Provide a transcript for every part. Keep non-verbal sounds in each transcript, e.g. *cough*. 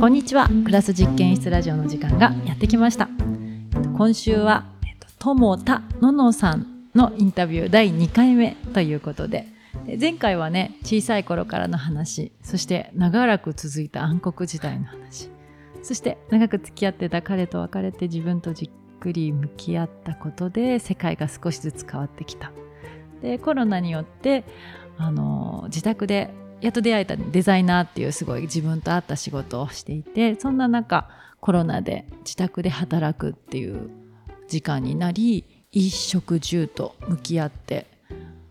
こんにちは。クラス実験室ラジオの時間がやってきました。今週は友田ののさんのインタビュー第2回目ということで前回はね小さい頃からの話そして長らく続いた暗黒時代の話そして長く付き合ってた彼と別れて自分とじっくり向き合ったことで世界が少しずつ変わってきた。でコロナによってあの自宅でやっと出会えたデザイナーっていうすごい自分と合った仕事をしていてそんな中コロナで自宅で働くっていう時間になり一食住と向き合って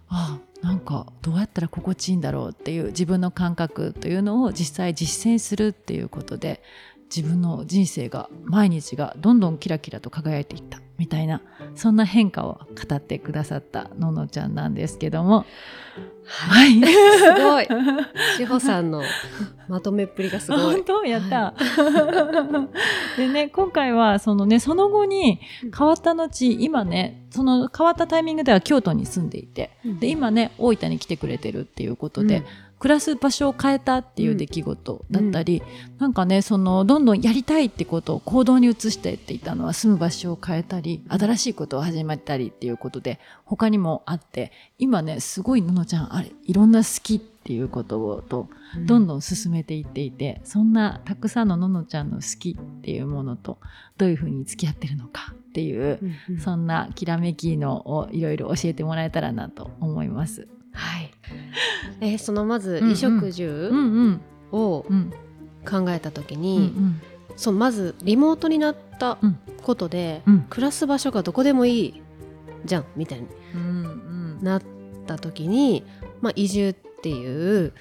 ああなんかどうやったら心地いいんだろうっていう自分の感覚というのを実際実践するっていうことで自分の人生が毎日がどんどんキラキラと輝いていったみたいなそんな変化を語ってくださったののちゃんなんですけども。はい、すごい。*laughs* 志保さんのまとめっぷりがすごい。本当？やった、はい、でね今回はそのねその後に変わった後今ねその変わったタイミングでは京都に住んでいて、うん、で今ね大分に来てくれてるっていうことで、うん暮らす場所を変えたっていう出来事だったり、うん、なんかねそのどんどんやりたいってことを行動に移していっていたのは住む場所を変えたり新しいことを始めたりっていうことで他にもあって今ねすごいののちゃんあれいろんな好きっていうことをとどんどん進めていっていて、うん、そんなたくさんのののちゃんの好きっていうものとどういうふうに付き合ってるのかっていう、うんうん、そんなきらめきのをいろいろ教えてもらえたらなと思います。はい、えー、そのまず衣食住を考えた時に、うんうん、そうまずリモートになったことで、うん、暮らす場所がどこでもいいじゃんみたいになった時に、まあ、移住っていう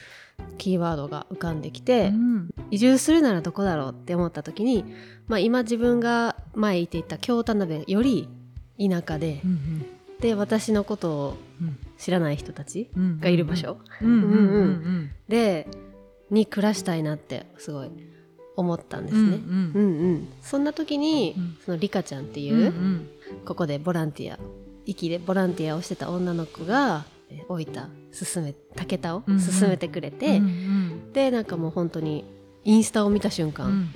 キーワードが浮かんできて、うん、移住するならどこだろうって思った時に、まあ、今自分が前言っていた京田辺より田舎で、うんうん、で私のことを知らない人たちがいる場所。でに暮らしたいなってすごい思ったんですね。うんうんうん、そんな時に、そのリカちゃんっていう、うんうん、ここでボランティア息でボランティアをしてた女の子が大分進め竹田を進めてくれて、うんうん、でなんかもう本当にインスタを見た瞬間、うん、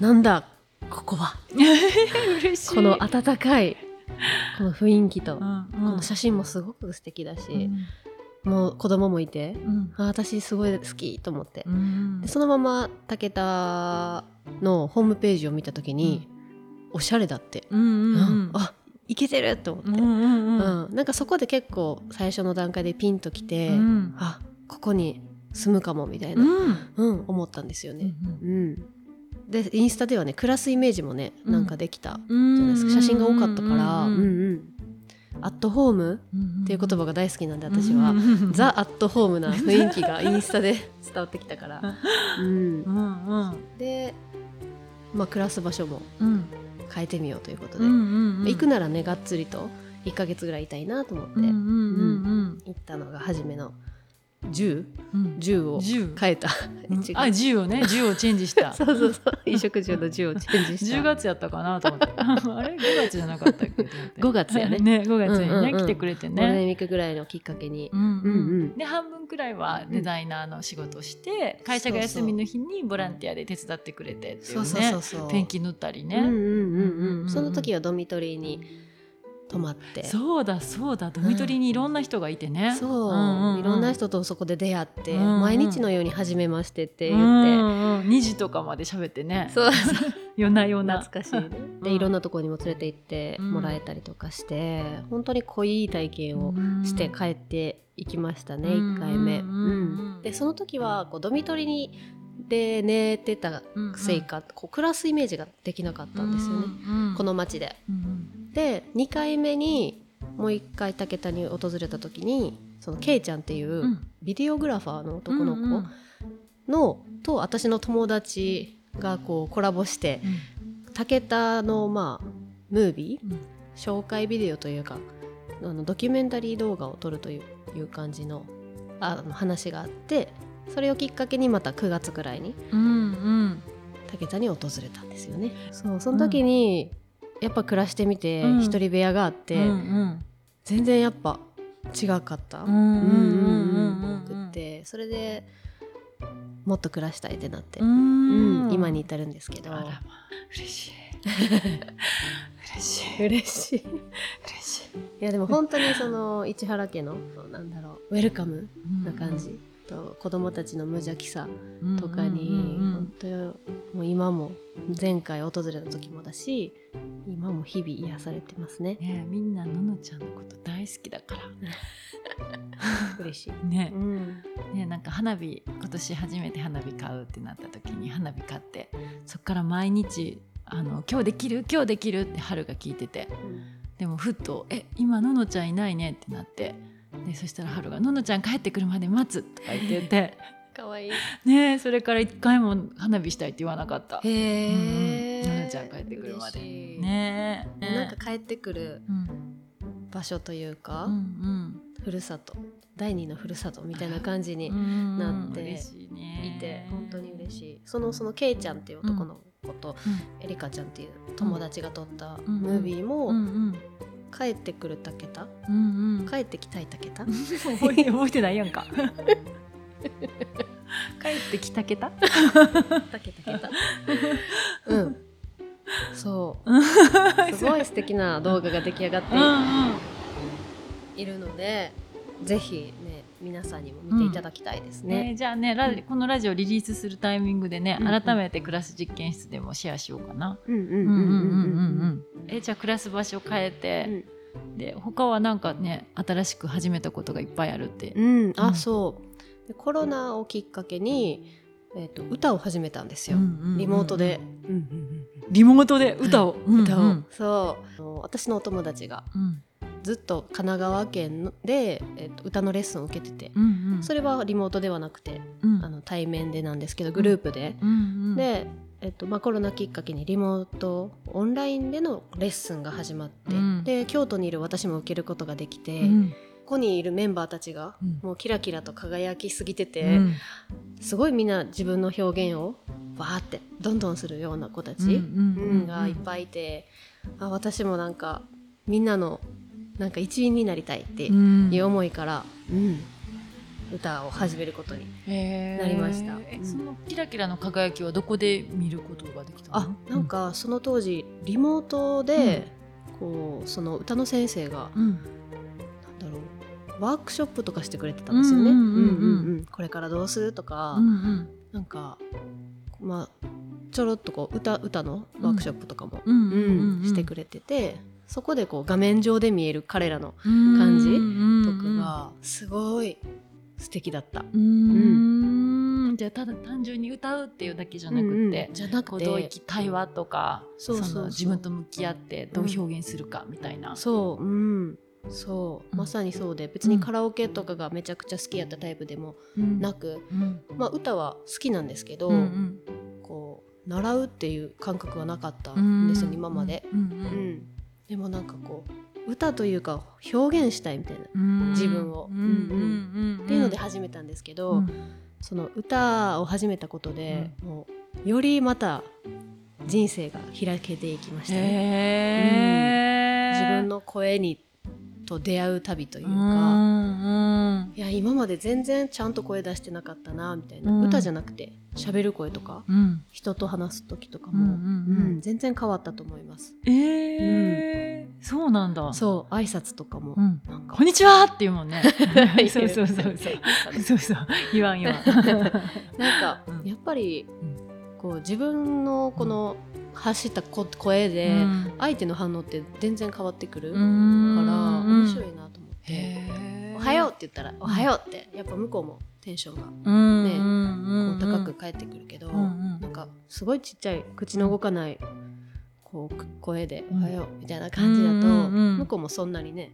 なんだここは。*laughs* この温かい *laughs* この雰囲気と、うんうん、この写真もすごく素敵だし、うん、もう子供もいて、うん、あ私すごい好きと思って、うん、でそのまま武田のホームページを見た時に、おしゃれだって、うんうんうん、あいけてると思って、うんうんうん、なんかそこで結構最初の段階でピンときて、うん、あここに住むかもみたいな、うん。思ったんですよね。うんでインスタではね暮らすイメージもね、なんかできたじゃないですか。写真が多かったからうんうんアットホームっていう言葉が大好きなんで私は。ザ・アットホームな雰囲気がインスタで *laughs* 伝わってきたから、うん、で、まあ、暮らす場所も変えてみようということで、行くならねがっつりと1か月ぐらいいたいなと思って、行ったのが初めの銃、うん、銃を変えた、うん、あ銃をね。銃をチェンジした。*laughs* そうそうそう。衣食住の銃をチェンジした。10月やったかなと思って。*laughs* *laughs* あれ？5月じゃなかったっけ？5月やね。ね5月にね、うんうんうん、来てくれてね。ゴールデンウィークぐらいのきっかけに、うんうんうん、で半分くらいはデザイナーの仕事をして、会社が休みの日にボランティアで手伝ってくれてっていうね。そうそうそうペンキ塗ったりね、うんうんうんうん、その時はドミトリーに泊まって。そうだそうだ。ドミトリーにいろんな人がいてね、うん、そう、うんうん、いろんな人とそこで出会って、うんうん、毎日のように「初めまして」って言って、うんうん、2時とかまで喋ってね。そう。*laughs* 夜な夜な。懐かしい、ね、でいろんなところにも連れて行ってもらえたりとかして、うん、本当に濃い体験をして帰っていきましたね、うん、1回目、うん。でその時はこうドミトリーにで寝てたせいか、うん。うん、こう暮らすイメージができなかったんですよね、うんうん、この町で。うんで2回目にもう1回武田に訪れた時にそのケイちゃんっていうビデオグラファーの男の子の、と私の友達がこうコラボして、武田のまあムービー、紹介ビデオというかあのドキュメンタリー動画を撮るという感じのあの話があってそれをきっかけにまた9月くらいに、武田に訪れたんですよね。そうその時に、やっぱ暮らしてみて一人部屋があって、うんうん、全然やっぱ違かった。うんうんうんうん、それでもっと暮らしたいってなって、うん。今に至るんですけど。あらまあ嬉しい。*laughs* 嬉しい。嬉しい。嬉しい。いやでも本当にその市原家のなんだろうウェルカムな感じ、と子供たちの無邪気さとかに、本当もう今も前回訪れた時もだし今も日々癒されてますね。ねみんなののちゃんのこと大好きだから。*laughs* 嬉しい。ね。うん、ねなんか花火今年初めて花火買うってなった時に花火買ってそっから毎日あの今日できる今日できるって春が聞いててでもふっと「え今ののちゃんいないね」ってなってでそしたら春が「ののちゃん帰ってくるまで待つ」とか言って。言ってかわいい。ねそれから一回も花火したいって言わなかった。へえ。うん。ののちゃん帰ってくるまでね。えなんか帰ってくるうん。場所というか、うんふるさと第二のふるさとみたいな感じにうんなって嬉しいね。いて、本当に嬉しい。そのそのケイちゃんっていう男の子と、エリカちゃんっていう友達が撮ったうん。ムービーも、うんうん帰ってくるたけたうんうん。帰ってきたいたけた覚えて覚えてないやんか。帰ってきたけた？たけたうん。そう。*laughs* すごい素敵な動画が出来上がっているので、ぜひね皆さんにも見ていただきたいですね。ねじゃあねラジこのラジオリリースするタイミングでね、うんうん。改めてクラス実験室でもシェアしようかな。うんうんうんうんうんうん。うんえじゃあクラス場所変えて、で他はなんかね新しく始めたことがいっぱいあるって。うん。うんあ、うん。そう。でコロナをきっかけに、えー、と歌を始めたんですよ、うんうんうんリモートで、リモートで歌を、歌を、うん。そう。私のお友達がうんずっと神奈川県で、えー、と歌のレッスンを受けてて、うんうん。それはリモートではなくてうん。あの対面でなんですけどグループで、うん。うんで、えっとまあ、コロナきっかけにリモートオンラインでのレッスンが始まって、うん。で京都にいる私も受けることができて、うん。ここにいるメンバーたちがうん。もうキラキラと輝きすぎてて、うん。すごいみんな自分の表現をバーってどんどんするような子たち、うん。がいっぱいいてあ私もなんかみんなのなんか一員になりたいってうん。いう思いから、うん歌を始めることになりました。うんえそのキラキラの輝きはどこで見ることができたの？あなん、かその当時リモートで、こうその歌の先生がうん。なんだろうワークショップとかしてくれてたんですよね。うんうんうんうん。うんうんうん。これからどうするとか、うんうん。なんかまあちょろっとこう歌歌のワークショップとかも、うん。うんしてくれててそこでこう画面上で見える彼らの感じとかがすごい素敵だった。うん。じゃあただ単純に歌うっていうだけじゃなくって、うんじゃなくて対話とかそうそう自分と向き合ってどう表現するかみたいな、そう、うん、そう、うん。まさにそうで別にカラオケとかがめちゃくちゃ好きやったタイプでもうん。なく、うん。まあ、歌は好きなんですけど、うんうん。こう習うっていう感覚はなかったんですよ、うん。今まで、うん。うんでもなんかこう歌というか表現したいみたいな、うん。自分を。うんうんうんっていうので始めたんですけど、うん。その歌を始めたことで、もうよりまた人生が開けていきましたね。自分の声にと出会う旅というか、うんうん。いや今まで全然ちゃんと声出してなかったなみたいな、うん。歌じゃなくて喋る声とかうん。人と話す時とかも、うんうんうん。うん全然変わったと思います。えーそうなんだ。そう挨拶とかも、うん。なんか。こんにちはって言うもんね。*laughs* 言そうそうそうそう。そうそう言わん言わん。*laughs* なんか、うん。やっぱりうん。こう自分のこの発したこ声で、うん。相手の反応って全然変わってくるうからん。面白いなと思って。へ「おはよう」って言ったら「おはよう」ってやっぱ向こうもテンションがうんねうんこう高く返ってくるけど、なんかすごいちっちゃい口の動かないこうく声で「うん。おはよう」みたいな感じだと、向こうもそんなにね。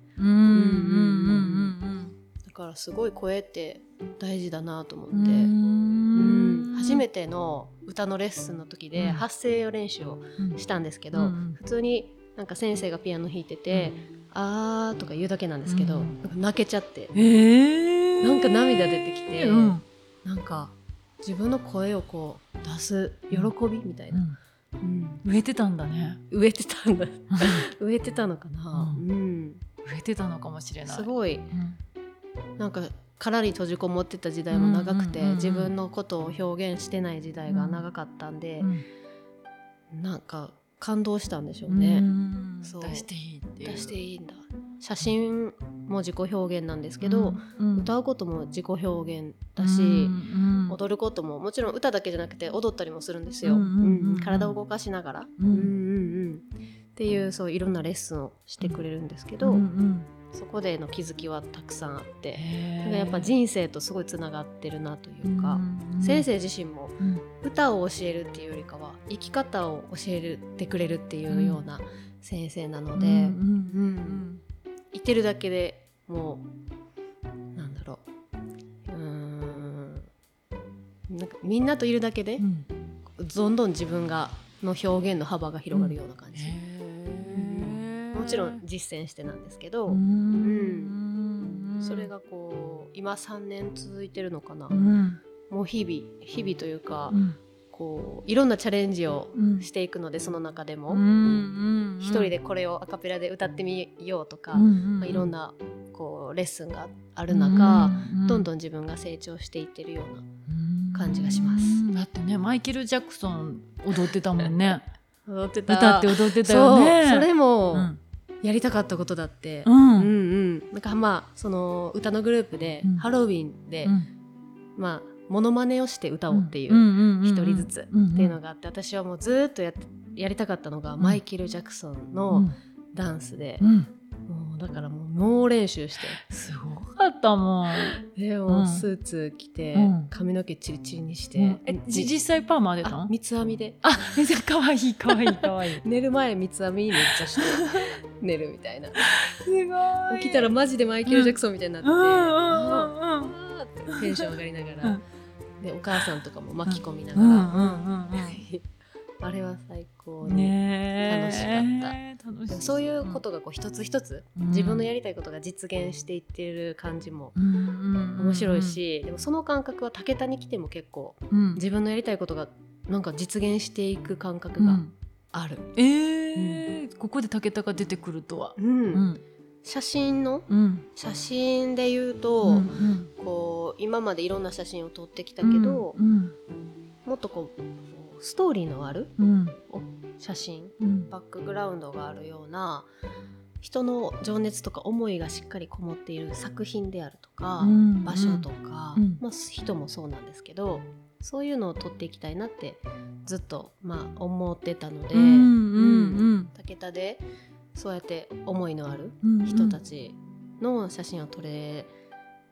だからすごい声って大事だなと思って、初めての歌のレッスンの時でうん。発声練習をうんしたんですけど、うん普通になんか先生がピアノ弾いてて「あー」とか言うだけなんですけど、泣けちゃって。えー。なんか涙出てきてうん。なんか自分の声をこう出す喜びみたいな、うん。植えてたんだね。植えてたんだ。植えてたのかな、ううん。植えてたのかもしれない。すごい。うん。なんか殻に閉じこもってた時代も長くて、自分のことを表現してない時代が長かったんで、うん、なんか感動したんでしょうね。う出していい出していいんだ。写真も自己表現なんですけど、うんうん、歌うことも自己表現だし、うんうん、踊ることももちろん歌だけじゃなくて踊ったりもするんですよ、うんうんうん、体を動かしながら、うんうんうん、っていうそういろんなレッスンをしてくれるんですけど、うんうん、そこでの気づきはたくさんあってやっぱ人生とすごいつながってるなというか、うんうん、先生自身も歌を教えるっていうよりかは生き方を教えてくれるっていうような先生なので、うんいてるだけでもうなんだろう。うん。なんかみんなといるだけで、うん、どんどん自分がの表現の幅が広がるような感じ、うん、もちろん実践してなんですけど、うん、それがこう今3年続いてるのかな、もう日々日々というか、こういろんなチャレンジをしていくので、うん、その中でも、一人でこれをアカペラで歌ってみようとか、まあ、いろんなこうレッスンがある中、どんどん自分が成長していってるような感じがします。だってねマイケル・ジャクソン踊ってたもんね。*laughs* 踊ってた。歌って踊ってたよね。それも、やりたかったことだって、うん、うんうん。なんかまあその歌のグループで、ハロウィンで、まあモノマネをして歌おうっていう一人ずつっていうのがあって私はもうずっとややりたかったのがマイケル・ジャクソンのダンスで、もうだからもう猛練習して。すごかったもん。でもスーツ着て、髪の毛チリチリにして、え実際パーマでた三つ編みで。あめっちゃかわいいかわいいかわいい。*laughs* 寝る前三つ編みめっちゃして寝るみたいな。すごい。起きたらマジでマイケル・ジャクソンみたいになって、うん、テンション上がりながら。でお母さんとかも巻き込みながら、*laughs* あれは最高に楽しかった、そう。いうことがこう一つ一つ、自分のやりたいことが実現していってる感じも面白いし、でもその感覚は武田に来ても結構、自分のやりたいことがなんか実現していく感覚がある、えー。ここで武田が出てくるとは、うん。写真の、うん、写真で言うと、うん。うん、こう今までいろんな写真を撮ってきたけど、うん。うん、もっとこうストーリーのある、うん、写真、バックグラウンドがあるような人の情熱とか思いがしっかりこもっている作品であるとか、場所とか、まあ、人もそうなんですけどそういうのを撮っていきたいなってずっと、まあ、思ってたので、武田でそうやって思いのある人たちの写真を撮れ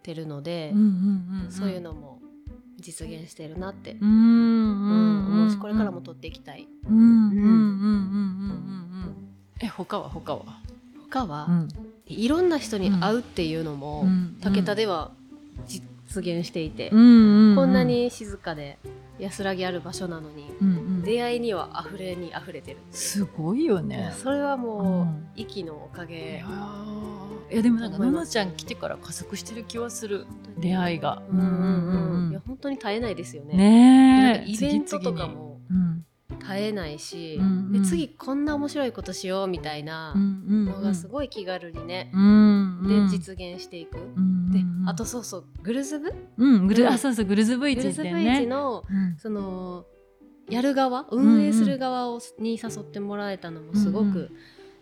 てるので、そういうのも実現してるなって思うしこれからも撮っていきたい。え他は他は？他は、うん、いろんな人に会うっていうのも、武田では実現していて、こんなに静かで安らぎある場所なのに、うんうん、出会いには溢れに溢れてるすごいよね。それはもう、うん、息のおかげいやでもなんかののちゃん来てから加速してる気はする。出会いが。うんうんうん。いや本当に絶えないですよね。ねイベントとかも絶えないし、うんうん、で次こんな面白いことしようみたいなのがすごい気軽にね、うんうん、で実現していく、うんうん、であとそうそうグルズブ、うん、グルあそうそうグルズブイチね。グルズブイチの、うん、そのやる側？運営する側を、に誘ってもらえたのもすごく、うんうん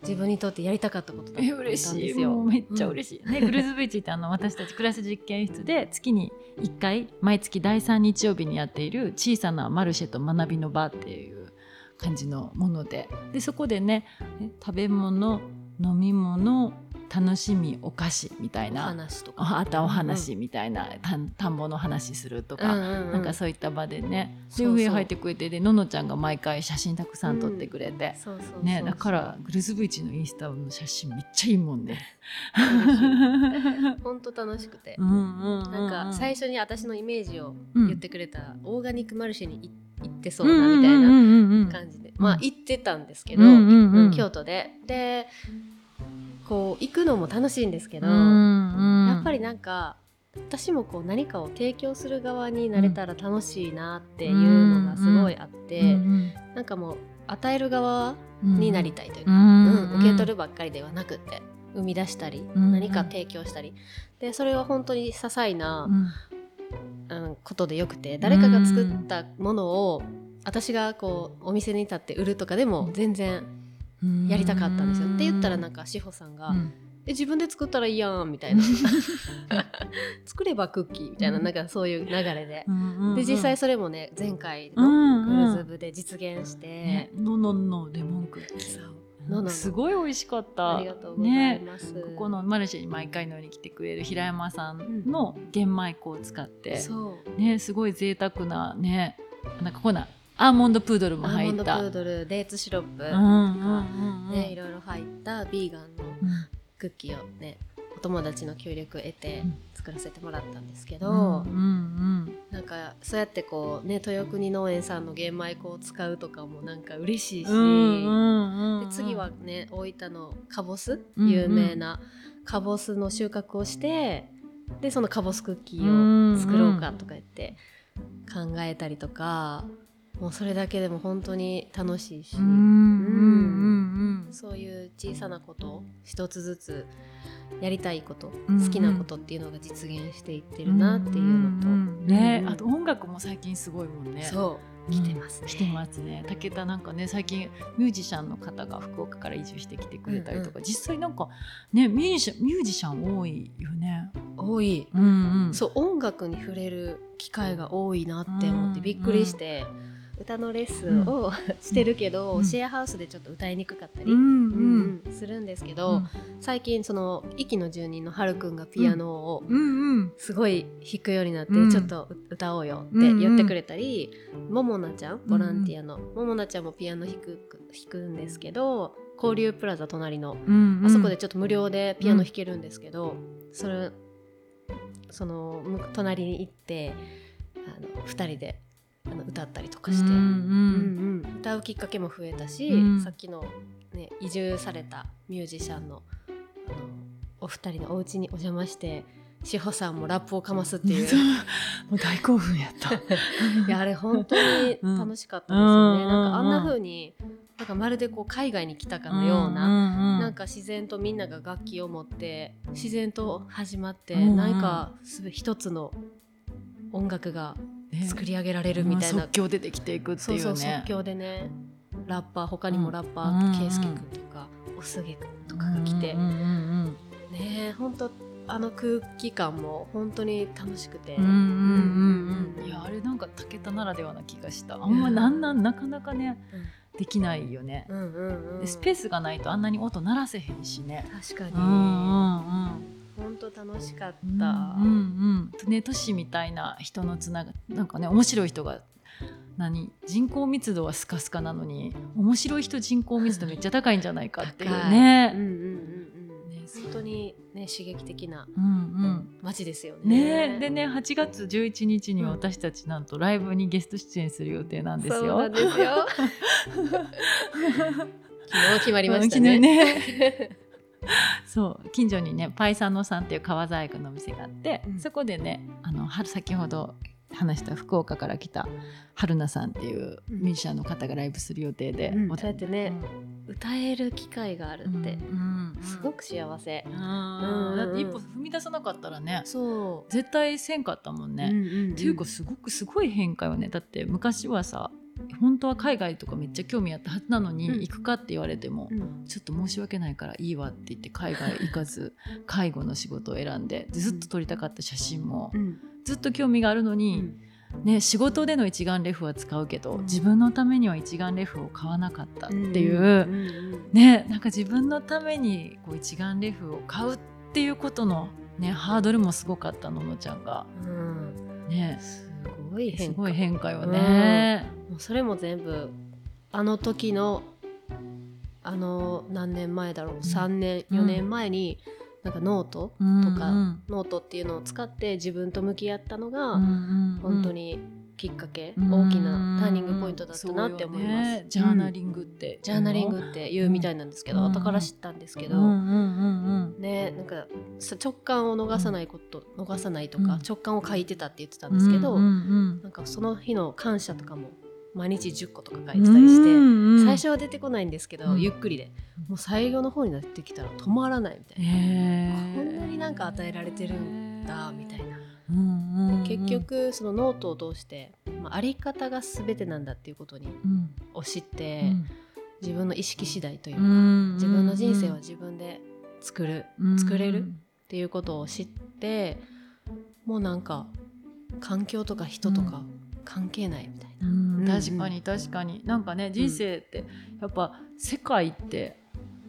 自分にとってやりたかったことだったんですよ。めっちゃ嬉しい。うん、ね、グルーズビーチってあの私たちクラス実験室で月に1回毎月第3日曜日にやっている小さなマルシェと学びの場っていう感じのものででそこでね食べ物飲み物楽しみお菓子みたいな。話とか。あったお話みたいな、うん、田んぼの話するとか、なんかそういった場でね。で上入ってくれてでののちゃんが毎回写真たくさん撮ってくれて、ね、だからグルズブイチのインスタの写真めっちゃいいもんね。本当楽しくて、なんか最初に私のイメージを言ってくれた、オーガニックマルシェに行ってそうなみたいな感じで、まあ行ってたんですけど、京都で。でこう行くのも楽しいんですけど、うんうん、やっぱりなんか私もこう何かを提供する側になれたら楽しいなっていうのがすごいあって、うんうん、なんかもう与える側になりたいというか、うん、うん、受け取るばっかりではなくて、生み出したり、何か提供したり。でそれは本当に些細な、うん、ことでよくて誰かが作ったものを私がこうお店に立って売るとかでも全然やりたかったんですよ。って言ったらなんか志保さんが、え自分で作ったらいいやんみたいな。*laughs* 作ればクッキーみたいななんかそういう流れで、で実際それもね前回のグルズブで実現して、のののレモンクッキーすごい美味しかった。ありがとうございます。ね、ここのマルシェに毎回のように来てくれる平山さんの玄米粉を使って、う。ん、ねすごい贅沢なねなんかこんなアーモンドプードルも入った。アーモンドプードルデーツシロップ。とか、ねいろいろ入ったビーガンのクッキーをねお友達の協力を得て作らせてもらったんですけど、うんうんうん、なんかそうやってこうね豊国農園さんの玄米粉を使うとかもなんか嬉しいし、うんうんうん、で次はね大分のかぼす？有名なかぼすの収穫をしてでそのかぼすクッキーを作ろうかとか言って考えたりとか。もうそれだけでも本当に楽しいし、うん、そういう小さなこと一つずつやりたいこと、好きなことっていうのが実現していってるなっていうのと、ね、あと音楽も最近すごいもんね。そう。来てますね、来てますね。武田なんかね最近ミュージシャンの方が福岡から移住してきてくれたりとか、うん。うん、実際なんかねミュージシャンミュージシャン多いよね。多い、うんうん、そう音楽に触れる機会が多いなって思ってびっくりして、うんうん歌のレッスンを、してるけど、うん、シェアハウスでちょっと歌いにくかったり、うんするんですけど、最近その息の住人のはるくんがピアノをすごい弾くようになって、ちょっと歌おうよって言ってくれたり、ももなちゃんボランティアの、ももなちゃんもピアノ弾く弾くんですけど交流プラザ隣の、あそこでちょっと無料でピアノ弾けるんですけど、それその隣に行ってあの2人であの歌ったりとかして、うん。うんうん、歌うきっかけも増えたし、うん、さっきの、ね、移住されたミュージシャンのあのお二人のお家にお邪魔して志保さんもラップをかますっていう。*laughs* もう大興奮やった。*laughs* いやあれ本当に楽しかったですよね、うん、なんかあんな風になんかまるでこう海外に来たかのような、うんうん、なんか自然とみんなが楽器を持って自然と始まって、うんうん、何かすべ一つの音楽が作り上げられるみたいな、即興でできていくっていうね。そう即興でね。ラッパー他にもラッパー圭佑、うん、君とかおすげ君とかが来て、うんうんうん、ね本当あの空気感も本当に楽しくて、うんうんうんうん、いやあれなんか武田ならではな気がした。あんまなんなんなかなかね、うん、できないよね、うんうんうん、スペースがないとあんなに音鳴らせへんしね。確かに、うんうんうん本当楽しかった。うんうん。うん、ね都市みたいな人のつながなん。かね面白い人が何人口密度はスカスカなのに面白い人人口密度めっちゃ高いん。じゃないかっていうね。うん。うん。うん。本当にね刺激的な街ですよね。ねでね8月11日に私たちなん。とライブにゲスト出演する予定なん。ですよ。そうなん。ですよ昨日決まりましたね。ねそう近所にねパイサノさんっていう川細工のお店があって、うん、そこでねあの先ほど話した福岡から来た春菜さんっていうミュージシャンの方がライブする予定で、うん、そうやってね、うん、歌える機会があるって、うんすごく幸せ、だって一歩踏み出さなかったらねそう。絶対せんかったもんね、っていうかすごくすごい変化よね。だって昔はさ本当は海外とかめっちゃ興味あったはずなのに、行くかって言われても、ちょっと申し訳ないからいいわって言って海外行かず介護の仕事を選んでずっと撮りたかった写真も、ずっと興味があるのに、ね、仕事での一眼レフは使うけど、自分のためには一眼レフを買わなかったっていう、ね、なんか自分のためにこう一眼レフを買うっていうことの、ね、ハードルもすごかったののちゃんが。ね、すごい変化。すごい変化よね。もうそれも全部あの時のあの何年前だろう、うん、3年4年前に、なんかノートとか、うんうん、ノートっていうのを使って自分と向き合ったのが、本当にきっかけ、うん、大きなターニングポイントだったなって思います。ね、ジャーナリングって、ジャーナリングって言うみたいなんですけど、後から知ったんですけど、ねなんか直感を逃さないこと、逃さないとか、直感を書いてたって言ってたんですけど、なんかその日の感謝とかも毎日10個とか書いてたりして最初は出てこないんですけど、ゆっくりで。もう最後の方になってきたら止まらないみたいな、こんなになんか与えられてるんだみたいな。結局そのノートを通して、まあ、あり方が全てなんだっていうことに、を知って、自分の意識次第というか、自分の人生は自分で作る、作れるっていうことを知ってもうなんか環境とか人とか関係ないみたいな、確かに確かに。なんかね人生ってやっぱ世界って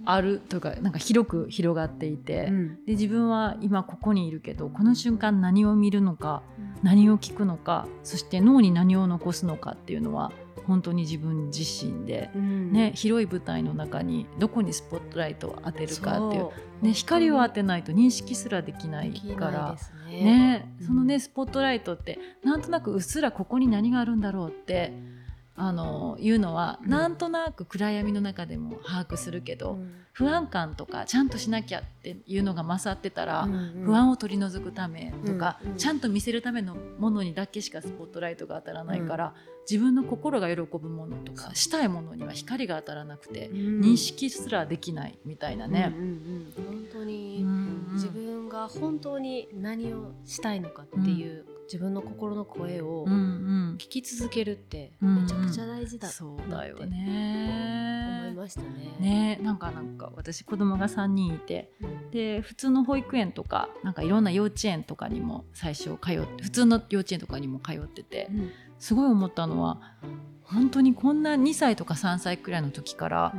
あるというかなんか広く広がっていて、うん、で自分は今ここにいるけどこの瞬間何を見るのか、うん、何を聞くのかそして脳に何を残すのかっていうのは本当に自分自身で、うん、ね、広い舞台の中にどこにスポットライトを当てるかっていうね、光を当てないと認識すらできないからね、ね、そのねスポットライトってなんとなくうっすらここに何があるんだろうってあのいうのは、うん、なんとなく暗闇の中でも把握するけど、うん、不安感とかちゃんとしなきゃっていうのが勝ってたら、うんうん、不安を取り除くためとか、うんうん、ちゃんと見せるためのものにだけしかスポットライトが当たらないから、自分の心が喜ぶものとかしたいものには光が当たらなくて、認識すらできないみたいなね。うんうんうん、本当に、自分が本当に何をしたいのかっていう、自分の心の声を聞き続けるってめちゃくちゃ大事だ、そうだよね。思いましたね。ねなんかなんか私子供が3人いて、で普通の保育園とかなんかいろんな幼稚園とかにも最初通って普通の幼稚園とかにも通ってて、すごい思ったのは本当にこんな2歳とか3歳くらいの時から、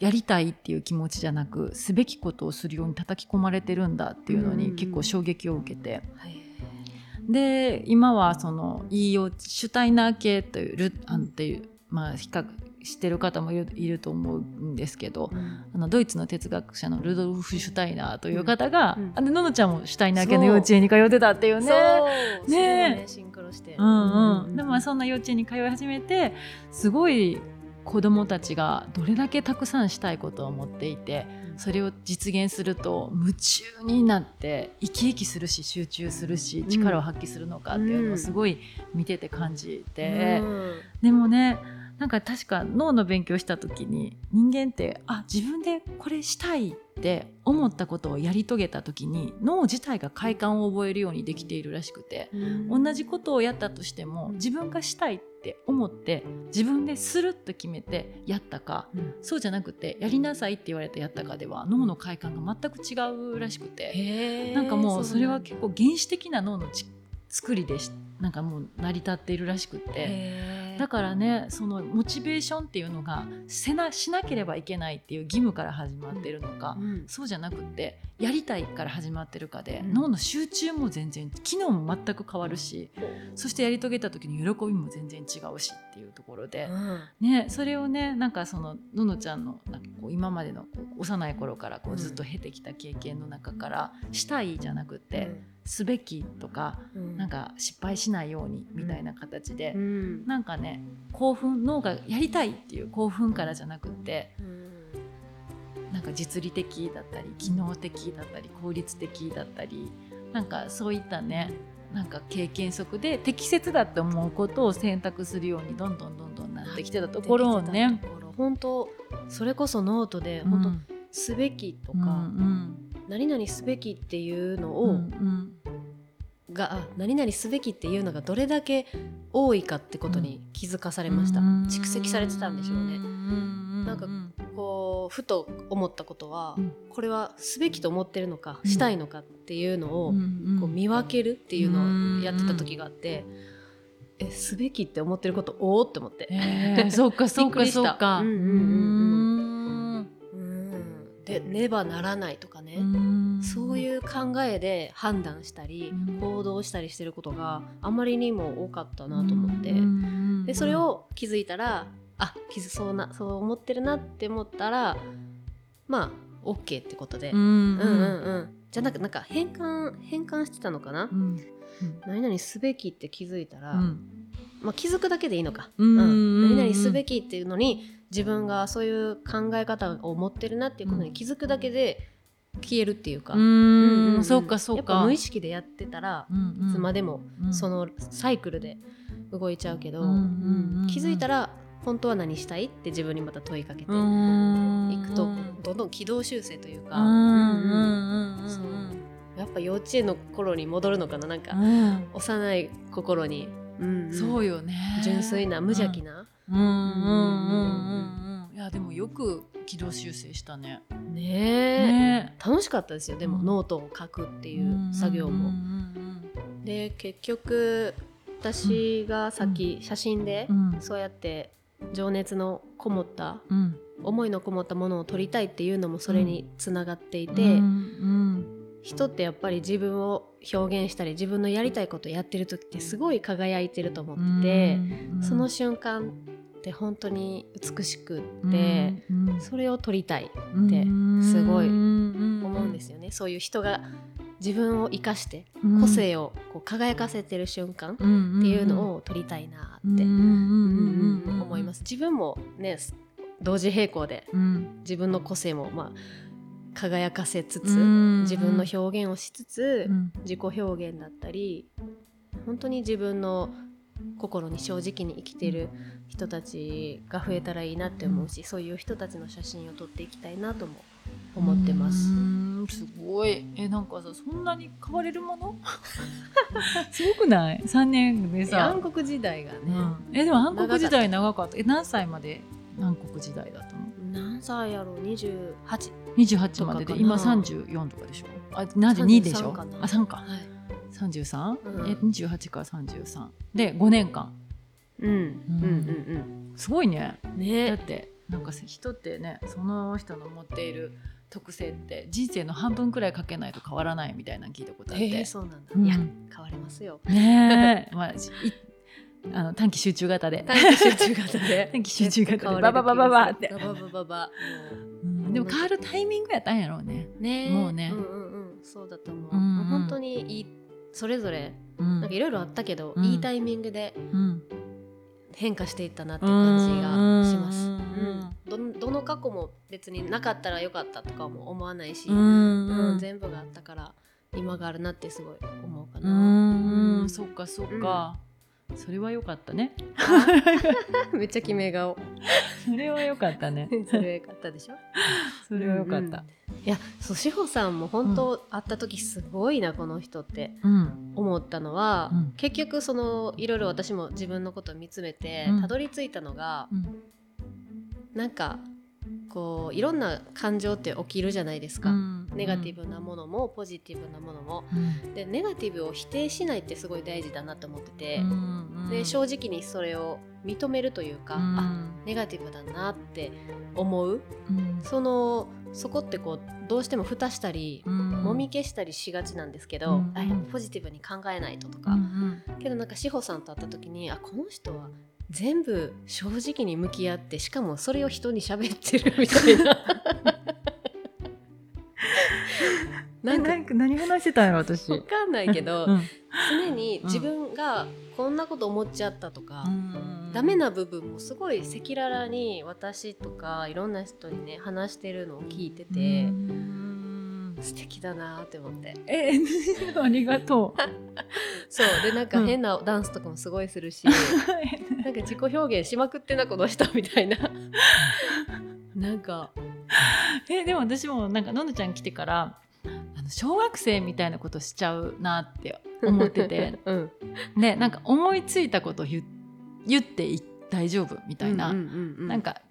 やりたいっていう気持ちじゃなくすべきことをするように叩き込まれてるんだっていうのに結構衝撃を受けて。はいで今はそのいいよシュタイナー系というルあンっていう、まあ、比較してる方もいると思うんですけど、うん、あのドイツの哲学者のルドルフ・シュタイナーという方が、うん。うん、ののちゃんもシュタイナー系の幼稚園に通ってたっていうね。ね。ねシンクロして。うんうん。でもそんな幼稚園に通い始めてすごい子どもたちがどれだけたくさんしたいことを持っていてそれを実現すると夢中になって生き生きするし集中するし力を発揮するのかっていうのをすごい見てて感じて、でもねなんか確か脳の勉強した時に人間ってあ自分でこれしたいって思ったことをやり遂げた時に脳自体が快感を覚えるようにできているらしくて、同じことをやったとしても自分がしたいって思って自分でするっと決めてやったか、うん、そうじゃなくてやりなさいって言われてやったかでは脳の快感が全く違うらしくてなんかもうそれは結構原始的な脳の作りでなんかもう成り立っているらしくて。だからねそのモチベーションっていうのがせなしなければいけないっていう義務から始まってるのか、うん、そうじゃなくってやりたいから始まってるかで、うん、脳の集中も全然機能も全く変わるし、うん、そしてやり遂げた時に喜びも全然違うしっていうところで、ね、それをねなんかそのののちゃんのなんかこう今までのこう幼い頃からこうずっと経てきた経験の中からしたいじゃなくて。すべきとか、うん、なんか失敗しないようにみたいな形で、うん、なんかね興奮脳がやりたいっていう興奮からじゃなくて、うん、なんか実利的だったり機能的だったり効率的だったりなんかそういったねなんか経験則で適切だって思うことを選択するようにどんどんどんどんなってきてたところをね。本当それこそノートで本当、すべきとか、うんうん。何々すべきっていうのを、が何々すべきっていうのがどれだけ多いかってことに気づかされました、蓄積されてたんでしょうね、なんかこうふと思ったことは、これはすべきと思ってるのか、したいのかっていうのを、こう見分けるっていうのをやってた時があって、えすべきって思ってることおおって思って、えー、そうかそうかそうか。うんうんうんでねばならないとかね。そういう考えで判断したり行動したりしてることがあまりにも多かったなと思って。でそれを気づいたらあ気づそうなそう思ってるなって思ったらまあ OK ってことで。うんうんうん。じゃなくなんか変換変換してたのかな、うん、何々すべきって気づいたら、うん、まあ、気づくだけでいいのか、うん、何々すべきっていうのに自分がそういう考え方を持ってるなっていうことに気づくだけで消えるっていうか、うん。うん。うん、そうか。そうか無意識でやってたら、うんうん、いつまでもそのサイクルで動いちゃうけど、気づいたら本当は何したいって自分にまた問いかけていくとどんどん軌道修正というか。やっぱ幼稚園の頃に戻るのかな。なんか、幼い心に、うんうん、そうよね。純粋な無邪気な。いやでもよく軌道修正したね。ね楽しかったですよ。でも、ノートを書くっていう作業も。で結局私がさっき写真でそうやって情熱のこもった、思いのこもったものを撮りたいっていうのもそれにつながっていて、人ってやっぱり自分を表現したり自分のやりたいことをやってる時ってすごい輝いてると思ってて、その瞬間って本当に美しくって、それを撮りたいってすごい思うんですよね。そういう人が自分を生かして個性をこう輝かせてる瞬間っていうのを撮りたいなって思います。自分もね同時並行で自分の個性もまあ輝かせつつ自分の表現をしつつ自己表現だったり本当に自分の心に正直に生きてる人たちが増えたらいいなって思うしそういう人たちの写真を撮っていきたいなとも思ってます。すごい。えなんかさそんなに変われるもの？*laughs* すごくない？3年でさ。暗黒時代がね、うん、えでも暗黒時代長かった。え何歳まで暗黒時代だったの？何歳やろう？28 28までで今34とかでしょ？あなぜ2でしょ？あ3か、はい、33、うん、え28から33で5年間。うん、うん、うんうん。すごいね。ね。だってなんか人ってねその人の持っている特性って人生の半分くらいかけないと変わらないみたいな聞いたことあって、えー、そうなんだ、うん、いや変わりますよ。ねえ、*laughs* まあ、あの短期集中型で。短期集中型で。短期集中型で。*laughs* バババババって。バババババ、うん、でも変わるタイミングやったんやろうね。ね。もうね、うんうんうん、そうだと思う、うん。うん、本当にいいそれぞれ、うん、なんかいろいろあったけど、うん、いいタイミングで変化していったなっていう感じがします、うん、どどの過去も別になかったらよかったとかも思わないし、うん全部があったから今があるなってすごい思うかな。うん、そっかそっか、それは良かったね。*laughs* めっちゃ決め顔。それは良かったね。*laughs* それは良かったでしょ？それは良かった。うんうん、いや、そう志保さんも本当、うん、会った時すごいなこの人って思ったのは、うん、結局そのいろいろ私も自分のことを見つめてたどり着いたのが、うん、なんかこういろんな感情って起きるじゃないですか、うん、ネガティブなものもポジティブなものも、うん、でネガティブを否定しないってすごい大事だなと思ってて、うん、で正直にそれを認めるというか、うん、あネガティブだなって思う、そのそこってこうどうしても蓋したり、もみ消したりしがちなんですけど、うん、ポジティブに考えないととか、けどなんか志保さんと会った時にあこの人は全部正直に向き合ってしかもそれを人に喋ってるみたいな。*laughs* なんか何話してたんやろ私。分かんないけど、うん、常に自分がこんなこと思っちゃったとか、うん、ダメな部分もすごい赤裸々に私とかいろんな人にね話してるのを聞いてて。うん素敵だなって思って。え *laughs* ありがとう。*laughs* そうでなんか変なダンスとかもすごいするし、*laughs* うん、なんか自己表現しまくってなこの人みたいな。なんか。えでも私もなんかののちゃん来てからあの小学生みたいなことしちゃうなって思ってて、うん、でなんか思いついたこと言言って大丈夫みたいな、うんうんうんうん、なんか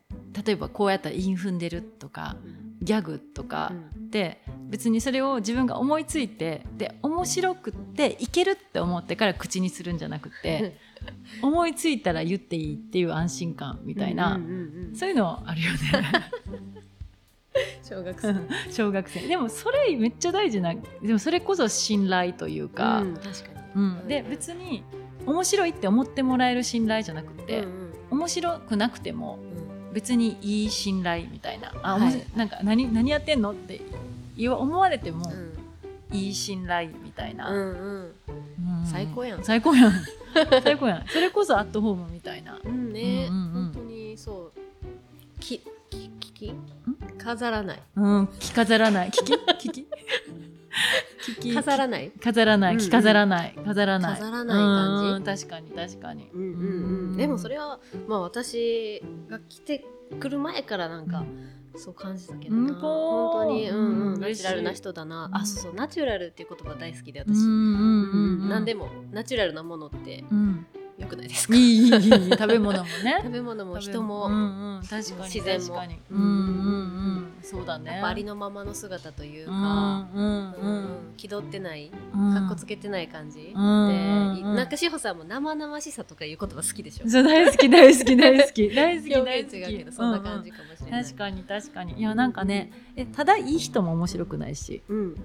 例えばこうやったら韻踏んでるとか、ギャグとかで、別にそれを自分が思いついてで面白くっていけるって思ってから口にするんじゃなくて *laughs* 思いついたら言っていいっていう安心感みたいな、そういうのあるよね。*laughs* 小学生。*laughs* 小学生。でもそれめっちゃ大事なでもそれこそ信頼というか,、うん、確かに、うん、で別に面白いって思ってもらえる信頼じゃなくて、うんうん、面白くなくても別にいい信頼みたいな。あ、はい、なんか何何やってんのって思われても、いい信頼みたいな、うんうん。最高やん。最高やん。*laughs* 最高やん。それこそアットホームみたいな、うんね、うんうんうん、本当にそう。ききき？飾らない。うん着飾らない。聞き？*laughs* 聞き？飾らない？飾らない着飾らない、飾らない。飾らない感じ？確かに確かに、うんうんうん、でもそれはまあ私が来てくる前からなんか、そう感じたけどな。本当に、うんうん、ナチュラルな人だな、あそうそう。ナチュラルっていう言葉大好きで私、うんうんうん、何でもナチュラルなものって、よくないですか？いいいい食べ物もね。*laughs* 食べ物も人も、うんうん、確かに自然も。うんうんうん。そうだね。ありのままの姿というか、うんうんうん。気取ってないかっこつけてない感じ、でなんか志保さんも生々しさとかいう言葉好きでしょ？そう大好き大好き大好き。大好き大好き。*laughs* 違うけどそんな感じかもしれない、確かに確かに。いやなんかねえただいい人も面白くないし、うん、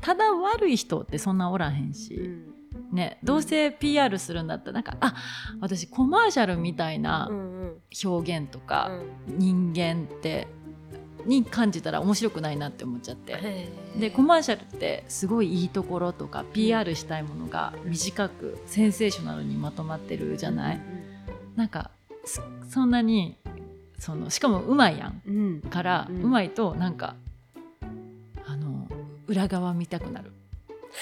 ただ悪い人ってそんなおらへんし、うんね、どうせ PR するんだったらなんかあ私コマーシャルみたいな表現とか人間ってに感じたら面白くないなって思っちゃって。でコマーシャルってすごいいいところとか PR したいものが短くセンセーショナルにまとまってるじゃない、なんかそんなにそのしかもうまいやん、うん、から、うまいとなんかあの裏側見たくなる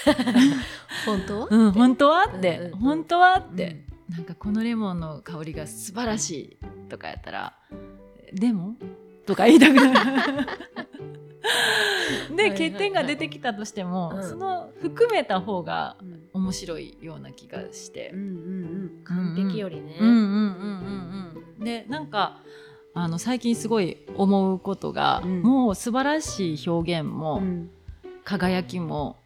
*laughs* 本当？は、うん、本当はって、うんうん、本当はって、うん、なんかこのレモンの香りが素晴らしいとかやったらでも？とか言いたくなる。*laughs* で欠点が出てきたとしても、その含めた方が面白いような気がして、うんうんうん、完璧よりね。でなんかあの最近すごい思うことが、うん、もう素晴らしい表現も、輝きも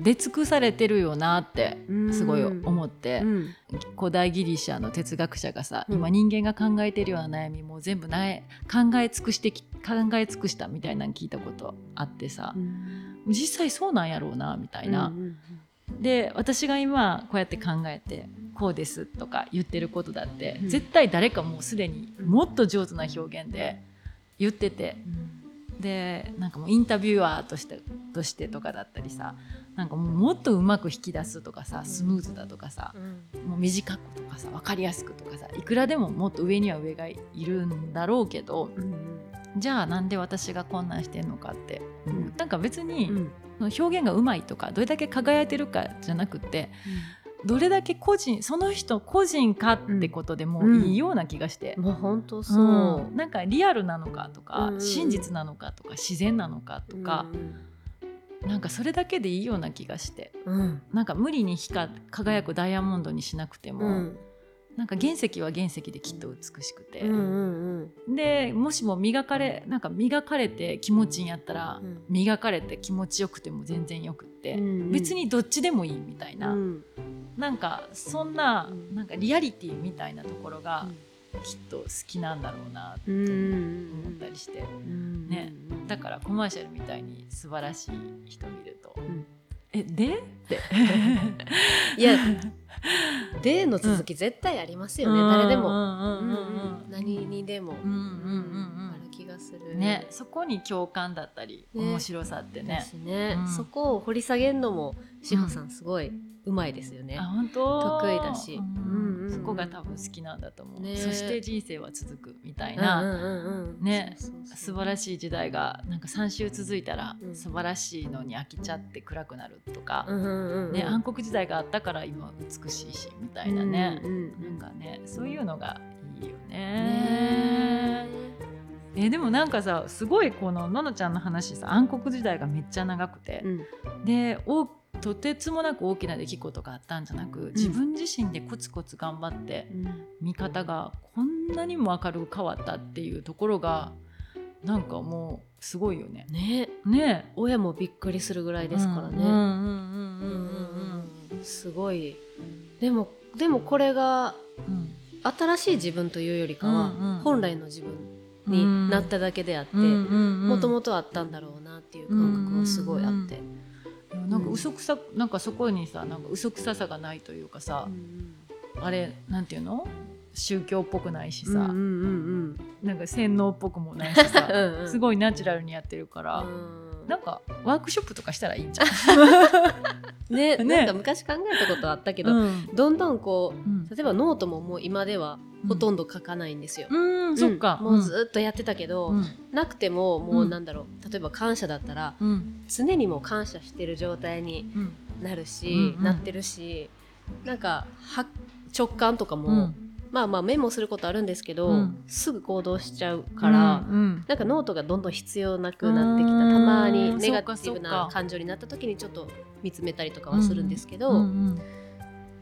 出尽くされてるよなってすごい思って、うん、古代ギリシャの哲学者がさ、うん、今人間が考えてるような悩みも全部なえ考え尽くして考え尽くしたみたいなの聞いたことあってさ、うん、実際そうなんやろうなみたいな。で私が今こうやって考えてこうですとか言ってることだって、絶対誰かもうすでにもっと上手な表現で言ってて。でなんかもうインタビュアーとしてとしてとかだったりさなんかもっとうまく引き出すとかさスムーズだとかさ、うん、もう短くとかさ分かりやすくとかさいくらでももっと上には上がいるんだろうけど、うん、じゃあなんで私がこんなんしてんのかって、うん、なんか別に、うん、表現がうまいとかどれだけ輝いてるかじゃなくて、どれだけ個人その人個人かってことでもいいような気がして、もう本当そう、なんかリアルなのかとか、真実なのかとか自然なのかとか。なんかそれだけでいいような気がして、うん、なんか無理に光輝くダイヤモンドにしなくても、うん、なんか原石は原石できっと美しくて、うんうんうん、でもしも磨かれなんか磨かれて気持ちいいんやったら、うん、磨かれて気持ちよくても全然よくって、うんうん、別にどっちでもいいみたいな、うん、なんかそんななんかリアリティみたいなところが、きっと好きなんだろうなと思ったりして、ね、だからコマーシャルみたいに素晴らしい人見ると「えで?」っ *laughs* ていや「で」の続き絶対ありますよね、誰でも。何にでも。ある気がする。ね。そこに共感だったり、面白さってね。ね、そこを掘り下げるのも志保さんすごい。うまいですよね。あ本当？得意だし、うん。うん、そこが多分好きなんだと思う、ね、そして人生は続くみたいな、うんうんうん、ね。素晴らしい時代がなんか3週続いたら、うん、素晴らしいのに飽きちゃって暗くなるとか、うんね、暗黒時代があったから今美しいしみたいなね、うんうん、なんかねそういうのがいいよね。ね。えでもなんかさすごいこのののちゃんの話さ暗黒時代がめっちゃ長くて、うん、で多とてつもなく大きな出来事があったんじゃなく自分自身でコツコツ頑張って、見方がこんなにも明るく変わったっていうところがなんかもうすごいよね。ね。ね。親もびっくりするぐらいですからね。すごい。でもでもこれが、新しい自分というよりかは、本来の自分になっただけであってもともとあったんだろうなっていう感覚はすごいあって。なんか嘘くさ、なんかそこにさなんか嘘くささがないというかさ、あれなんていうの？宗教っぽくないしさ、うんうんうんなんか洗脳っぽくもないしさ。*laughs* うん、すごいナチュラルにやってるから、なんかワークショップとかしたらいいんじゃん。*laughs* ねね。なんか昔考えたことあったけど、うん、どんどんこう、うん、例えばノートももう今ではほとんど書かないんですよ。うん、そっか。もうずっとやってたけど、なくてももうなんだろう、例えば感謝だったら、常にも感謝してる状態になるし、なってるし、なんかは直感とかも、まあまあメモすることあるんですけど、うん、すぐ行動しちゃうから、うんうん、なんかノートがどんどん必要なくなってきたたまにネガティブな感情になった時にちょっと見つめたりとかはするんですけど、うんうんうん。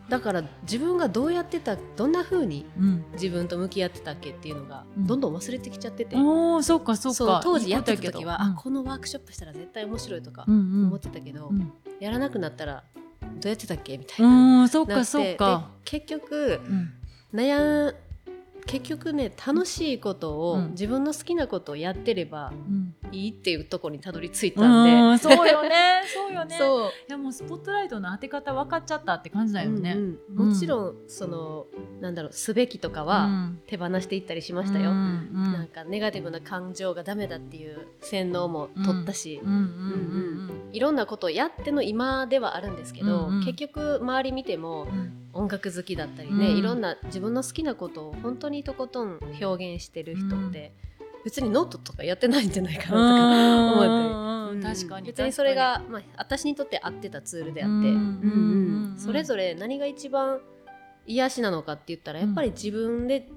だから自分がどうやってたどんなふうに自分と向き合ってたっけっていうのがどんどん忘れてきちゃってて、うん、おそうかそうか。当時やってた時は、うん、あこのワークショップしたら絶対面白いとか思ってたけど、うん。うん、やらなくなったらどうやってたっけみたいな。そうかそうか。結局、悩結局ね楽しいことを、うん、自分の好きなことをやってればいいっていうところにたどり着いたんで、うん、そうよね。*laughs* そうよね。いやもうスポットライトの当て方分かっちゃったって感じだよね、うんうん、もちろんそのなんだろうすべきとかは手放していったりしましたよ、うんうん、なんかネガティブな感情がダメだっていう洗脳も取ったし。いろんなことをやっての今ではあるんですけど、うんうん、結局周り見ても、音楽好きだったりね、いろんな自分の好きなことを本当にとことん表現してる人って、別にノートとかやってないんじゃないかなとか思ったり、確かに。別にそれが、まあ、私にとって合ってたツールであって、それぞれ何が一番癒しなのかって言ったらやっぱり自分で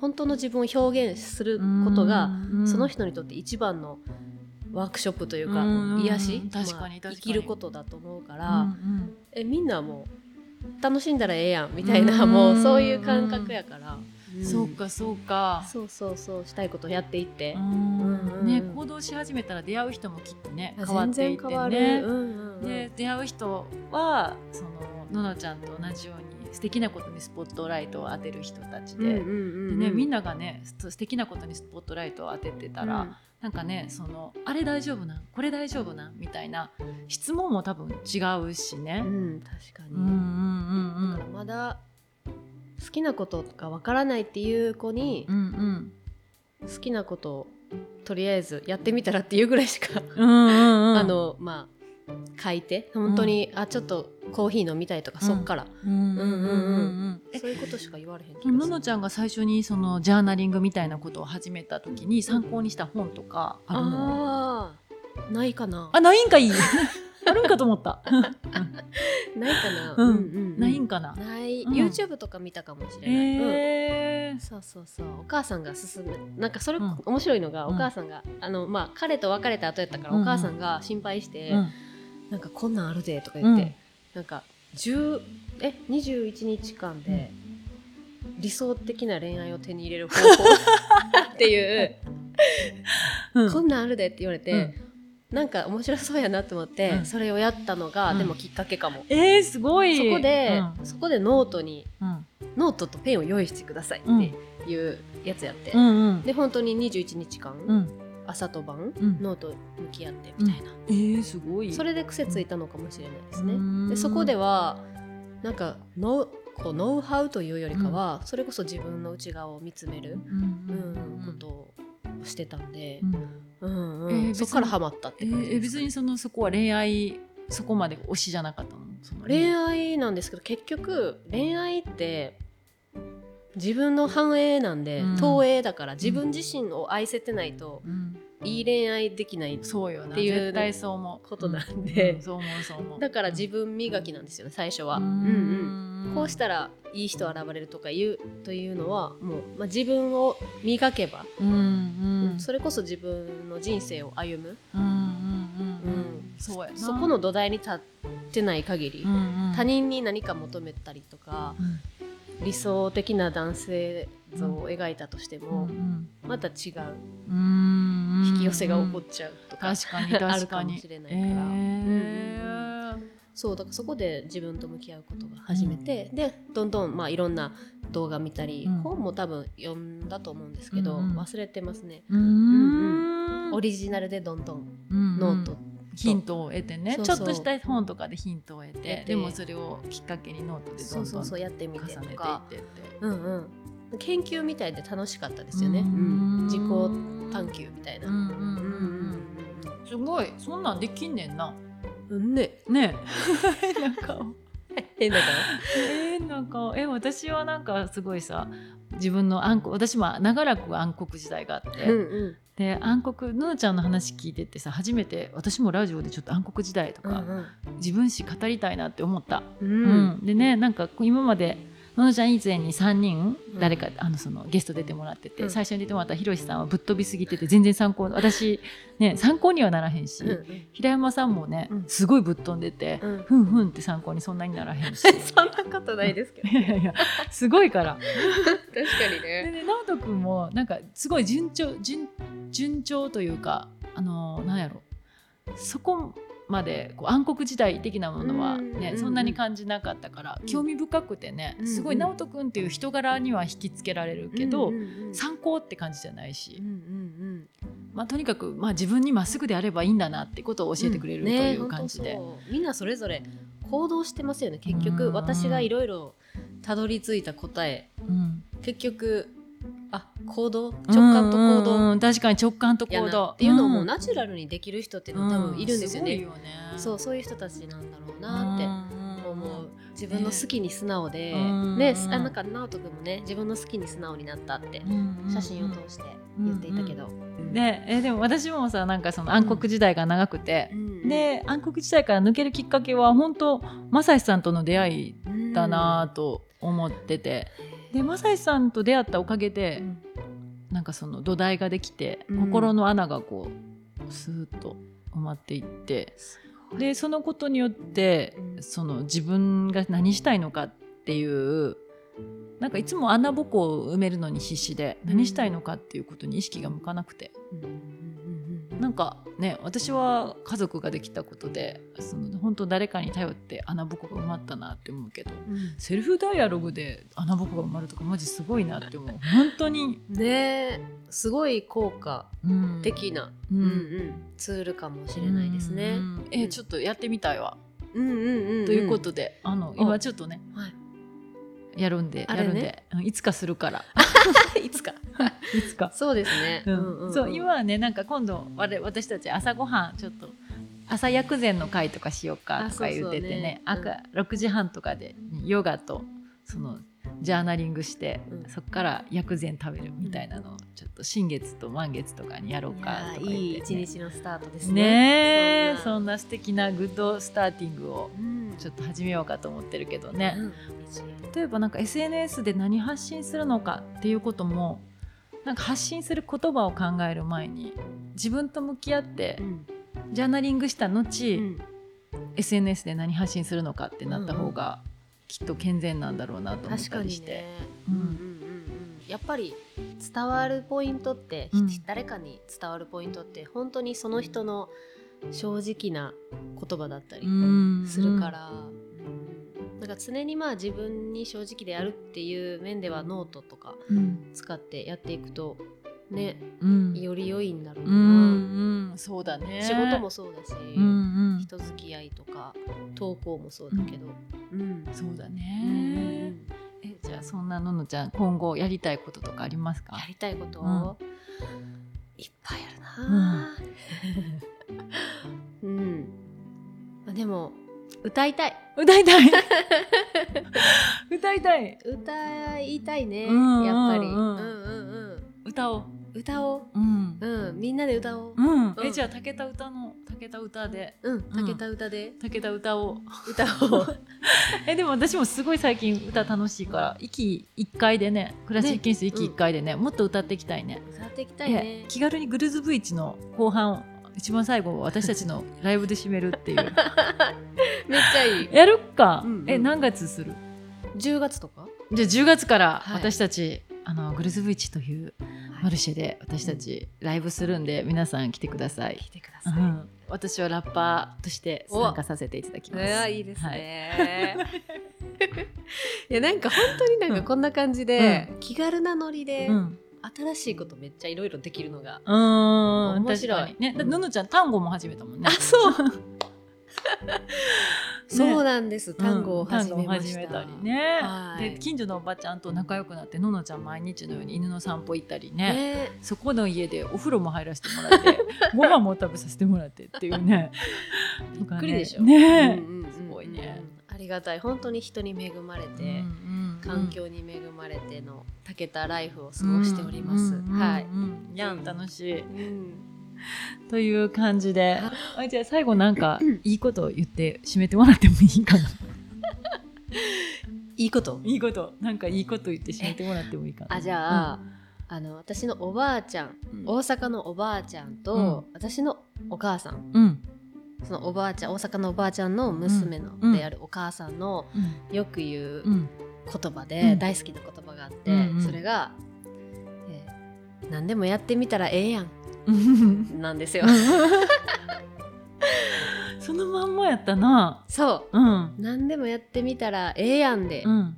本当の自分を表現することが、その人にとって一番のワークショップというか、癒し確かに生きることだと思うから、えみんなもう楽しんだらええやんみたいな、もうそういう感覚やから。そうかそうか。そうそうそうしたいことやっていって、ね行動し始めたら出会う人もきっとね変わっていってね、で出会う人はそのののちゃんと同じように素敵なことにスポットライトを当てる人たちで,、でね、みんながね素敵なことにスポットライトを当ててたら、うん、なんかねそのあれ大丈夫なこれ大丈夫なみたいな質問も多分違うしね。うん、確かに、うんうんうんうん、だからまだ好きなことがわからないっていう子に、うんうん、好きなことをとりあえずやってみたらっていうぐらいしかうんうん、あのまあ書いて本当に、うん、あちょっとコーヒー飲みたいとか、うん、そっからそういうことしか言われへん気ののちゃんが最初にそのジャーナリングみたいなことを始めた時に参考にした本とかあるの？あないかな。あないんかいい *laughs* あるんかと思った。*laughs* ないかな。うん、うん、ないんかな。ない、YouTube とか見たかもしれない。えー、そうそうそう。お母さんが進む。なんかそれ、面白いのが、お母さんが、あの、まあ、彼と別れた後やったから、お母さんが心配して。なんかこんなんあるでとか言って、なんか十え二十一日間で。理想的な恋愛を手に入れる方法っていう、こんなんあるでって言われて、なんか面白そうやなと思って、うん、それをやったのが、うん、でもきっかけかも。えー、すごい。そこで、そこでノートに、ノートとペンを用意してくださいっていうやつやって、うんうん、で本当に21日間、朝と晩、ノート向き合ってみたいな、えー、すごい。それで癖ついたのかもしれないですね。でそこではなんかこうノウハウというよりかは、それこそ自分の内側を見つめる、うんことをしてたんで、うん。うんえー、そこからハマったって感じえー、別にそのそこは恋愛そこまで推しじゃなかったの？恋愛。なんですけど結局恋愛って自分の反映なんで、うん、投影だから自分自身を愛せてないと、うん、いい恋愛できないっていうことなんで、だから自分磨きなんですよね最初は。うん。うん、こうしたらいい人現れるとかいうというのはもう、まあ、自分を磨けば、うんうん、それこそ自分の人生を歩む、そこの土台に立ってない限り、うんうん、他人に何か求めたりとか、理想的な男性像を描いたとしても、また違う。引き寄せが起こっちゃう。とか確かに。あるかもしれないから。えー。そうだからそこで自分と向き合うことが始めて、うん、でどんどん、まあ、いろんな動画見たり、うん、本も多分読んだと思うんですけど、うん、忘れてますね、うん。うん、オリジナルでどんどんノート、ヒントを得てね。ちょっとした本とかでヒントを得てでもそれをきっかけにノートでどんどんそうやってみて。うんうん。研究みたいで楽しかったですよね、自己探求みたいな。すごい。そんなんできんねんな。うんね。ね。*laughs* えなんか *laughs* 変な顔。えー、なんかえ私はなんかすごいさ自分の暗黒私も長らく暗黒時代があって、うんうん、で暗黒ののちゃんの話聞いててさ初めて私もラジオでちょっと暗黒時代とか、うんうん、自分史語りたいなって思った。うん、うん、でねなんか今までののちゃん以前に3人誰か、あのそのゲスト出てもらってて、最初に出てもらったひろしさんはぶっ飛びすぎてて全然参考私ね参考にはならへんし、平山さんもねすごいぶっ飛んでて、ふんふんって参考にそんなにならへんし。*laughs* そんなことないですけど、*laughs* いやいやすごいから。確かにね。で直人君もなんかすごい順調順順調というかあのなんやろ。そこまでこう暗黒時代的なものはね、うん、そんなに感じなかったから、うん、興味深くてね、すごい直人君っていう人柄には引きつけられるけど、参考って感じじゃないし、まあ、とにかく、まあ、自分にまっすぐであればいいんだなってことを教えてくれる、という感じで、みんなそれぞれ行動してますよね結局、私がいろいろたどり着いた答え、結局あ行動？直感と行動、うん、確かに直感と行動。っていうのをもうナチュラルにできる人っていうのは多分いるんですよね,、よね。そうそういう人たちなんだろうなって思う自分の好きに素直で、ね。あなんか直人君もね自分の好きに素直になったって写真を通して言っていたけど、でえでも私もさなんかその暗黒時代が長くて、で暗黒時代から抜けるきっかけは本当正志さんとの出会いだなと思ってて。で正志さんと出会ったおかげで、うん、なんかその土台ができて、うん、心の穴がこうスーッと埋まっていってでそのことによって、うん、その自分が何したいのかっていうなんかいつも穴ぼこを埋めるのに必死で何したいのかっていうことに意識が向かなくて。うんなんかね私は家族ができたことでその本当誰かに頼って穴ぼこが埋まったなって思うけど、うん、セルフダイアログで穴ぼこが埋まるとかマジすごいなって思う。本当に。ねすごい効果的な、うん、うんうん、ツールかもしれないですね、うん、えちょっとやってみたいわ、うんうんうん、うん、ということであの今ちょっとね、はいやるんで、ね、やるんで。いつかするから。*laughs* いつか。*laughs* いつか。そうですね、うん。そう今はねなんか今度我私たち朝ごはんちょっと朝薬膳の会とかしようかとか言っててねね、うん、6時半とかでヨガとそのジャーナリングして、うん、そこから薬膳食べるみたいなのをちょっと新月と満月とかにやろうかとか、ね、いい一日のスタートですね。ねそんな。素敵なグッドスターティングをちょっと始めようかと思ってるけどね、うん、例えばなんか SNS で何発信するのかっていうこともなんか発信する言葉を考える前に自分と向き合って、ジャーナリングした後、うん、SNS で何発信するのかってなった方が、きっと健全なんだろうなと思ったりして。やっぱり伝わるポイントって、うん、誰かに伝わるポイントって本当にその人の正直な言葉だったりするから、なんか常にまあ自分に正直であるっていう面ではノートとか使ってやっていくとね、うん、より良いんだろうな、うんうん、そうだね。仕事もそうだし、うんうん、人付き合いとか投稿もそうだけど、うん、そうだね、えじゃあそんなののちゃん今後やりたいこととかありますか？やりたいこと、いっぱいあるな。うん、*laughs* うん、でも歌いたい。歌いたい？歌いたい。歌いたいね、うんうん、やっぱり、うんうんうん、歌おう歌おう、うん、うん、みんなで歌おう、うん、えじゃあ武田歌の武田歌で。うん。武田歌で、武田歌を。歌おう。*laughs* えでも私もすごい最近歌楽しいから息一回でねクラシック演出息一回でね、もっと歌っていきたいね。歌っていきたいね。気軽にグルーズブイチの後半一番最後私たちの *laughs* ライブで締めるっていう。*laughs* めっちゃいい。やるか、うんうん、え何月する？10月とか？じゃあ10月から私たち、はい、あのグルズブイチというマルシェで私たちライブするんで、皆さん来てください。来てください、うん、私はラッパーとして参加させていただきます。いいですね、はい、*laughs* いやなんか本当になんかこんな感じで、うん、気軽なノリで、うん。新しいことめっちゃいろいろできるのが面白い。ね、ののちゃん単語も始めたもんね。あ、そう。そうなんです。単語を始めました。たりね、で近所のおばちゃんと仲良くなってののちゃん毎日のように犬の散歩行ったりね、そこの家でお風呂も入らせてもらってご飯も食べさせてもらってっていうね。*laughs* びっくりでしょ。ね、すごいね。ありがたい本当に人に恵まれて、環境に恵まれてのたけたライフを過ごしております。はい。いや楽しい。*laughs* という感じで、あ。じゃあ最後なんかいいこと言って締めてもらってもいいかな？*laughs* いいこと？いいこと。なんかいいこと言って締めてもらってもいいかな。あじゃあ、あの私のおばあちゃん、大阪のおばあちゃんと、私のお母さん、そのおばあちゃん大阪のおばあちゃんの娘の、であるお母さんの、よく言う言葉で、大好きな言葉があって、それが、えー「何でもやってみたらええやん」なん。ですよ。そのまん。まやったな。そう。うん。何でもやってみたらええやん。で、うん、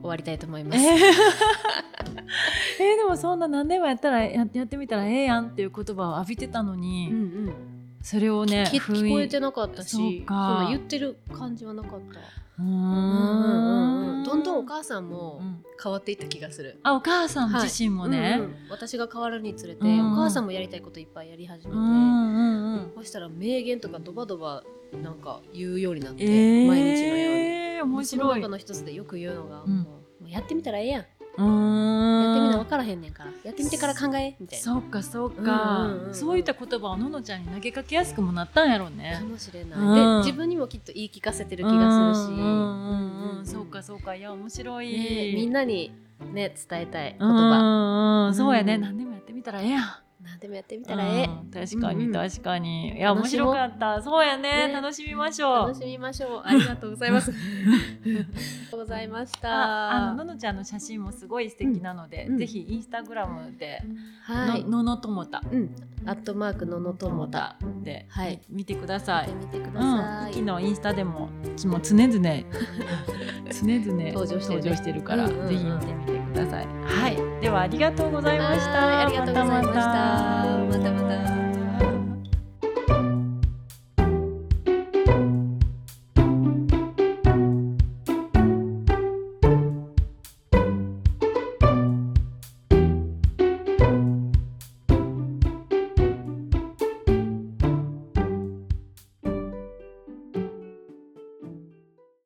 終わりたいと思います。えー、えー、でもそん。な何でもやったらややってみたらええやん。っていう言葉を浴びてたのに、うん。うん、それをね聞こえてなかったしそん。な言ってる感じはなかった。どん。どん。お母さんも変わっていった気がする。あお母さん自身もね、はいうんうん、私が変わるにつれて、お母さんもやりたいこといっぱいやり始めて、うんうん、そしたら名言とかドバドバなんか言うようになって、えー、毎日のように。面白い。その中の一つでよく言うのが、もうやってみたらええやん。やってみな分からへんねんから。やってみてから考えみたいな。そうかそうか、そういった言葉をののちゃんに投げかけやすくもなったんやろうね。かもしれない、うん、で自分にもきっと言い聞かせてる気がするし。そうかそうか。いや面白い、ね、みんなにね伝えたい言葉。そうやね、何でもやってみたらええやん何でもやってみたらええ、確かに確かに、いや面白かった。そうやね。楽しみましょう。楽しみましょう。ありがとうございます。*laughs* ありがとうございました。あのののちゃんの写真もすごい素敵なので、ぜひインスタグラムではい。ののともた。アットマークののともた。で、はい、見てください。見てください、のインスタでもも常々常々登場してる。から、ぜひ見てみてください。はい。ではありがとうございました。ありがとうございました。またまた